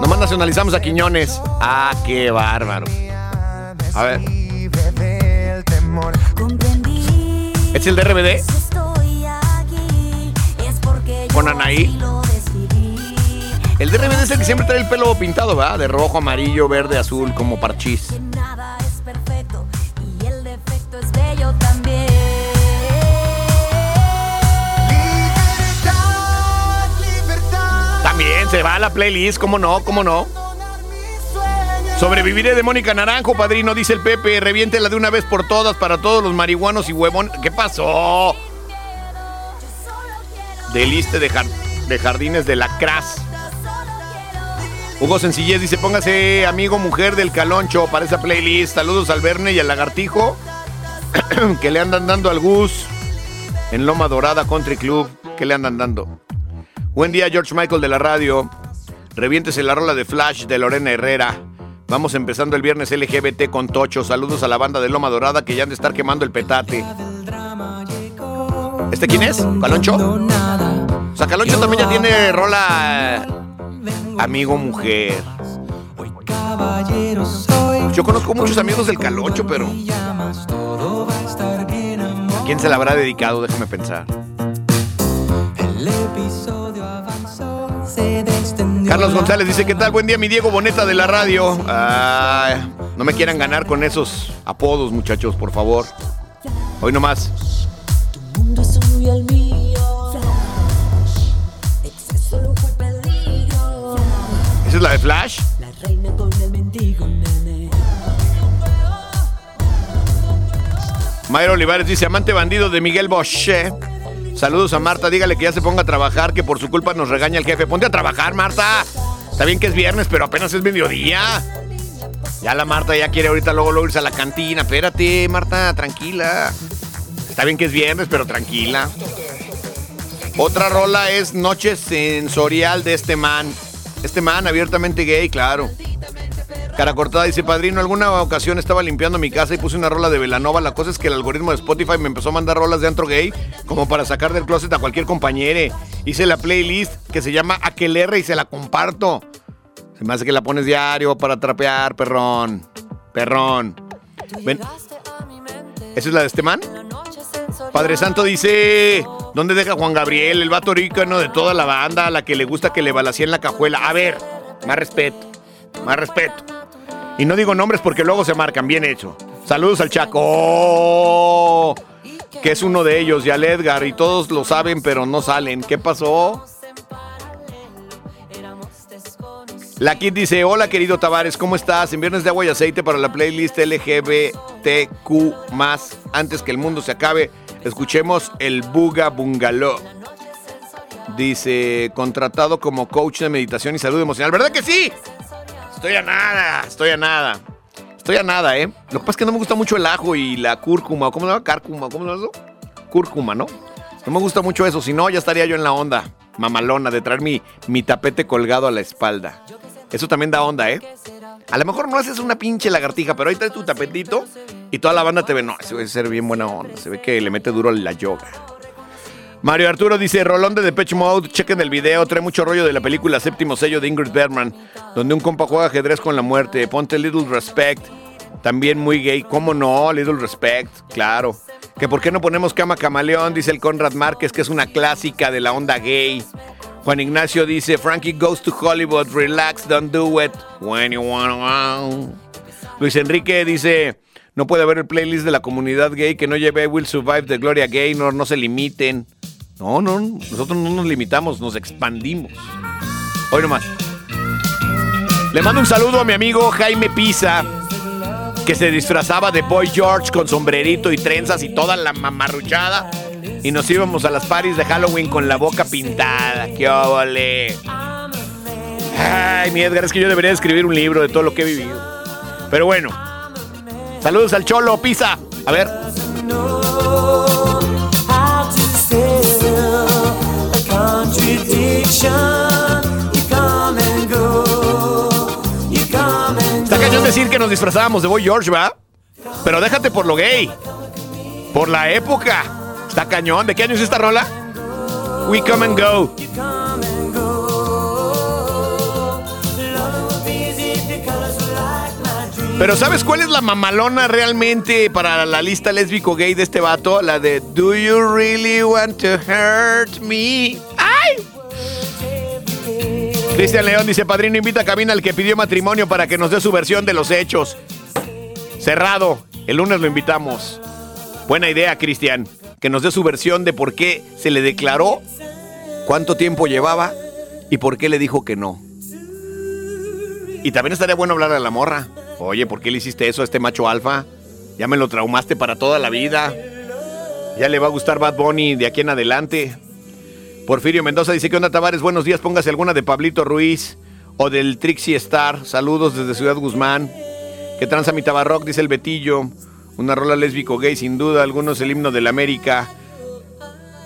Nomás nacionalizamos a Quiñones. Ah, qué bárbaro. A ver. ¿Es el de RBD? Con Anaí. El de RBD es el que siempre trae el pelo pintado, ¿verdad? De rojo, amarillo, verde, azul, como parchís. También se va a la playlist, ¿cómo no? ¿Cómo no? Sobreviviré de Mónica Naranjo, padrino, dice el Pepe. Reviéntela de una vez por todas para todos los marihuanos y huevón. ¿Qué pasó? Deliste de, jar- de jardines de la Cras. Hugo Sencillez dice: Póngase amigo mujer del Caloncho para esa playlist. Saludos al Verne y al Lagartijo que le andan dando al Gus en Loma Dorada Country Club. ¿Qué le andan dando? Buen día, George Michael de la radio. Reviéntese la rola de Flash de Lorena Herrera. Vamos empezando el viernes LGBT con Tocho. Saludos a la banda de Loma Dorada que ya han de estar quemando el petate. ¿Este quién es? ¿Caloncho? O sea, Caloncho también ya tiene rola eh, amigo mujer. Yo conozco muchos amigos del Caloncho, pero ¿a quién se la habrá dedicado? Déjame pensar. El episodio avanzó, se descendió Carlos González dice, ¿qué tal? Buen día, mi Diego Boneta de la radio. No me quieran ganar con esos apodos, muchachos, por favor. Hoy nomás. mundo es tuyo y el mío. Exceso, lujo y peligro. ¿Esa es la de Flash? La reina con el mendigo nene. Mayra Olivares dice, amante bandido de Miguel Bosché. Saludos a Marta, dígale que ya se ponga a trabajar, que por su culpa nos regaña el jefe. Ponte a trabajar, Marta. Está bien que es viernes, pero apenas es mediodía. Ya la Marta ya quiere ahorita luego, luego irse a la cantina. Espérate, Marta, tranquila. Está bien que es viernes, pero tranquila. Otra rola es Noche Sensorial de este man. Este man abiertamente gay, claro. Cara cortada dice, padrino, alguna ocasión estaba limpiando mi casa y puse una rola de Velanova. La cosa es que el algoritmo de Spotify me empezó a mandar rolas de antro gay como para sacar del closet a cualquier compañere. Hice la playlist que se llama Aquelerre y se la comparto. Se me hace que la pones diario para trapear, perrón. Perrón. ¿Esa es la de este man? Padre Santo dice, ¿dónde deja Juan Gabriel, el vato rícano de toda la banda, a la que le gusta que le balacien la cajuela? A ver, más respeto, más respeto. Y no digo nombres porque luego se marcan, bien hecho. Saludos al Chaco, que es uno de ellos, y al Edgar, y todos lo saben, pero no salen. ¿Qué pasó? La Kid dice, hola querido Tavares, ¿cómo estás? En Viernes de Agua y Aceite para la playlist LGBTQ+, antes que el mundo se acabe, escuchemos el Buga Bungalow. Dice, contratado como coach de meditación y salud emocional. ¿Verdad que sí? Estoy a nada, estoy a nada. Estoy a nada, ¿eh? Lo que pasa es que no me gusta mucho el ajo y la cúrcuma. ¿Cómo se llama? Cárcuma. ¿Cómo se llama eso? Cúrcuma, ¿no? No me gusta mucho eso. Si no, ya estaría yo en la onda mamalona de traer mi, mi tapete colgado a la espalda. Eso también da onda, ¿eh? A lo mejor no haces una pinche lagartija, pero ahí traes tu tapetito y toda la banda te ve. No, ese debe ser bien buena onda. Se ve que le mete duro la yoga. Mario Arturo dice, Rolón de Depeche Mode, chequen el video, trae mucho rollo de la película Séptimo Sello de Ingrid Bergman, donde un compa juega ajedrez con la muerte, ponte Little Respect, también muy gay, ¿cómo no? Little Respect, claro. Que por qué no ponemos Cama Camaleón, dice el Conrad Márquez, que es una clásica de la onda gay. Juan Ignacio dice, Frankie goes to Hollywood, relax, don't do it when you wanna. Luis Enrique dice, no puede haber el playlist de la comunidad gay que no lleve Will Survive de Gloria Gaynor, no se limiten. No, no, nosotros no nos limitamos, nos expandimos. Hoy nomás. Le mando un saludo a mi amigo Jaime Pisa, que se disfrazaba de Boy George con sombrerito y trenzas y toda la mamarruchada. Y nos íbamos a las paris de Halloween con la boca pintada. ¡Qué óvole! Ay, mi Edgar, es que yo debería escribir un libro de todo lo que he vivido. Pero bueno. Saludos al Cholo, Pisa. A ver. Está cañón decir que nos disfrazábamos de Boy George, ¿va? Pero déjate por lo gay. Por la época. Está cañón. ¿De qué año es esta rola? We come and go. Pero ¿sabes cuál es la mamalona realmente para la lista lésbico gay de este vato? La de Do you really want to hurt me? Cristian León dice, padrino, invita a cabina al que pidió matrimonio para que nos dé su versión de los hechos. Cerrado. El lunes lo invitamos. Buena idea, Cristian. Que nos dé su versión de por qué se le declaró, cuánto tiempo llevaba y por qué le dijo que no. Y también estaría bueno hablar a la morra. Oye, ¿por qué le hiciste eso a este macho alfa? Ya me lo traumaste para toda la vida. Ya le va a gustar Bad Bunny de aquí en adelante. Porfirio Mendoza dice que onda Tavares, buenos días, póngase alguna de Pablito Ruiz o del Trixie Star. Saludos desde Ciudad Guzmán. Que tranza mi tabarrock, dice el Betillo. Una rola lésbico gay, sin duda. Algunos el himno del América.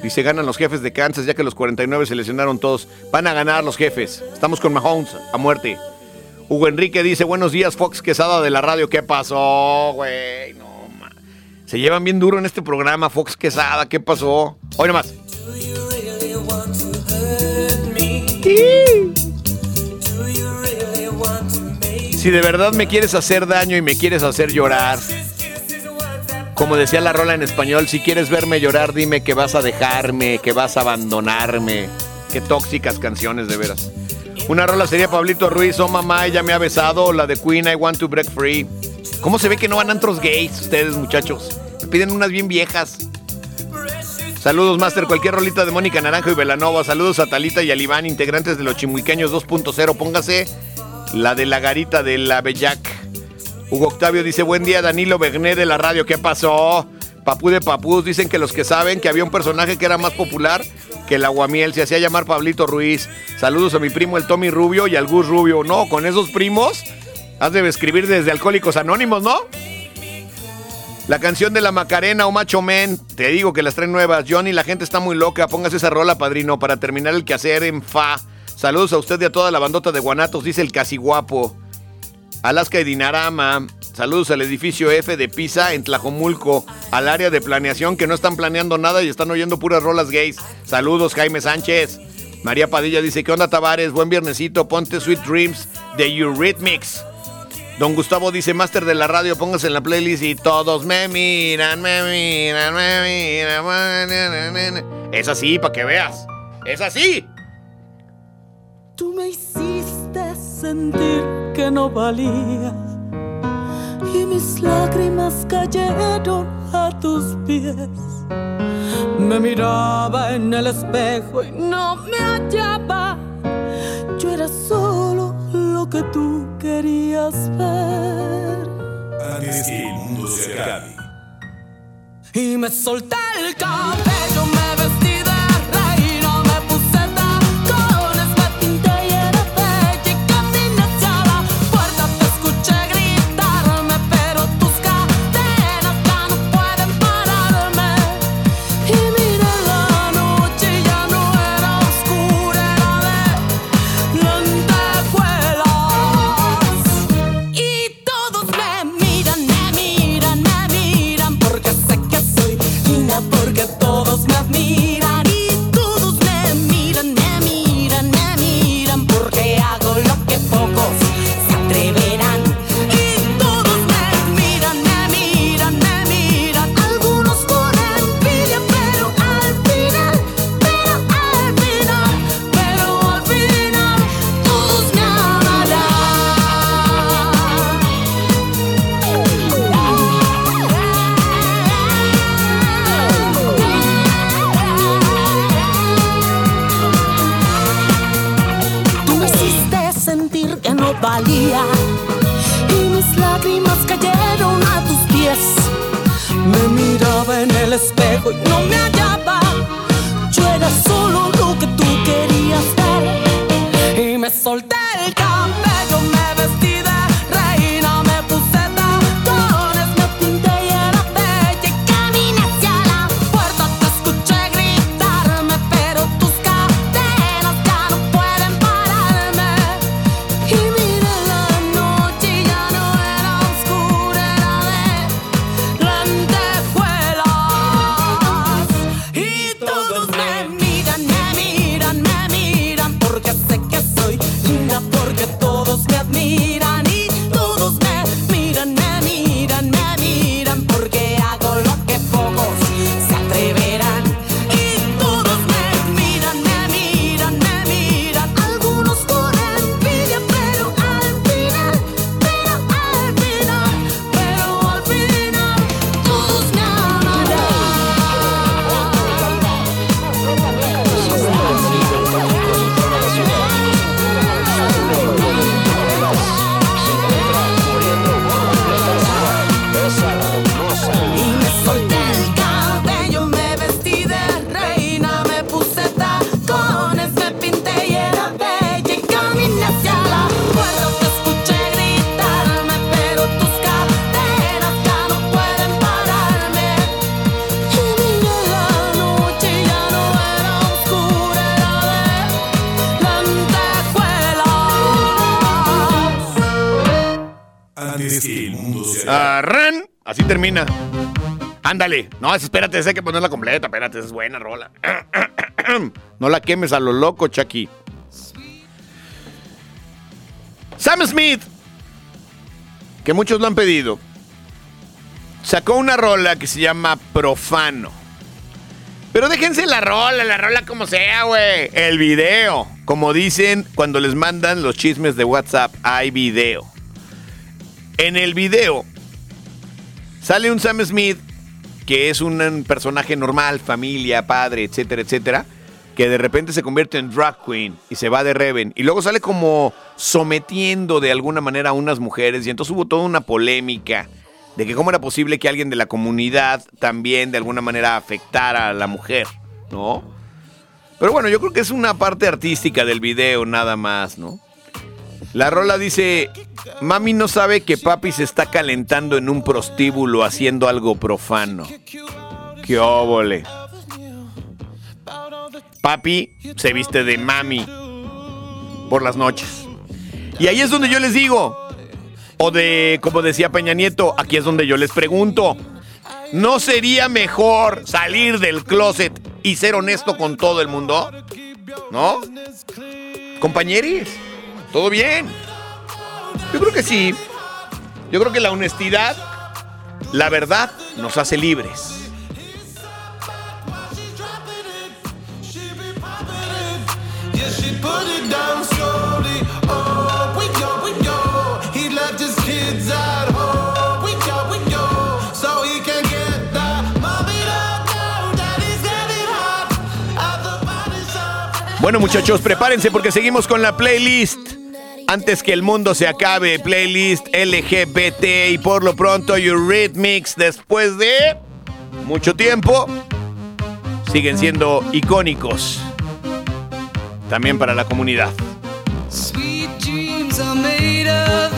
Dice, ganan los jefes de Kansas, ya que los 49 se lesionaron todos. Van a ganar los jefes. Estamos con Mahomes a muerte. Hugo Enrique dice, buenos días, Fox Quesada de la radio. ¿Qué pasó, güey? No, ma. Se llevan bien duro en este programa, Fox Quesada. ¿Qué pasó? Hoy nomás. Si de verdad me quieres hacer daño y me quieres hacer llorar, como decía la rola en español, si quieres verme llorar, dime que vas a dejarme, que vas a abandonarme. Qué tóxicas canciones, de veras. Una rola sería Pablito Ruiz, oh mamá, ella me ha besado, la de Queen, I want to break free. ¿Cómo se ve que no van antros gays ustedes, muchachos? Me piden unas bien viejas. Saludos, Master. Cualquier rolita de Mónica Naranjo y Velanova. Saludos a Talita y al Iván, integrantes de los Chimuiqueños 2.0. Póngase La de la garita de la Bellac. Hugo Octavio dice, buen día Danilo Begné de la radio, ¿qué pasó? Papú de Papús, dicen que los que saben que había un personaje que era más popular que el aguamiel, se hacía llamar Pablito Ruiz. Saludos a mi primo el Tommy Rubio y al Gus Rubio. No, con esos primos has de escribir desde Alcohólicos Anónimos, ¿no? La canción de la Macarena o Macho Men, te digo que las traen nuevas. Johnny, la gente está muy loca, póngase esa rola, padrino, para terminar el quehacer en fa. Saludos a usted y a toda la bandota de Guanatos, dice el casi guapo. Alaska y Dinarama. Saludos al edificio F de Pisa en Tlajomulco, al área de planeación que no están planeando nada y están oyendo puras rolas gays. Saludos, Jaime Sánchez. María Padilla dice, ¿qué onda Tavares? Buen viernesito, ponte Sweet Dreams de Eurythmics. Don Gustavo dice, Master de la radio, póngase en la playlist y todos me miran, me miran, me miran. Es así, para que veas. Es así. Tú me hiciste sentir que no valía y mis lágrimas cayeron a tus pies. Me miraba en el espejo y no me hallaba. Yo era solo lo que tú querías ver. Antes que el mundo se acabe. Y me solté el cabello, me vestí espejo y no me Ándale. No, espérate, hay que ponerla completa. Espérate, es buena rola. No la quemes a lo loco, Chucky. Sam Smith, que muchos lo han pedido, sacó una rola que se llama Profano. Pero déjense la rola, la rola como sea, güey. El video. Como dicen cuando les mandan los chismes de WhatsApp, hay video. En el video sale un Sam Smith que es un personaje normal, familia, padre, etcétera, etcétera, que de repente se convierte en drag queen y se va de Reven. Y luego sale como sometiendo de alguna manera a unas mujeres y entonces hubo toda una polémica de que cómo era posible que alguien de la comunidad también de alguna manera afectara a la mujer, ¿no? Pero bueno, yo creo que es una parte artística del video nada más, ¿no? La rola dice, mami no sabe que papi se está calentando en un prostíbulo haciendo algo profano. ¡Qué óvole! Papi se viste de mami por las noches. Y ahí es donde yo les digo, o de, como decía Peña Nieto, aquí es donde yo les pregunto, ¿no sería mejor salir del closet y ser honesto con todo el mundo? ¿No? Compañeris, ¿todo bien? Yo creo que sí. Yo creo que la honestidad, la verdad, nos hace libres. Bueno, muchachos, prepárense porque seguimos con la playlist. Antes que el mundo se acabe, playlist LGBT y por lo pronto Eurythmics después de mucho tiempo siguen siendo icónicos también para la comunidad. Sweet dreams are made of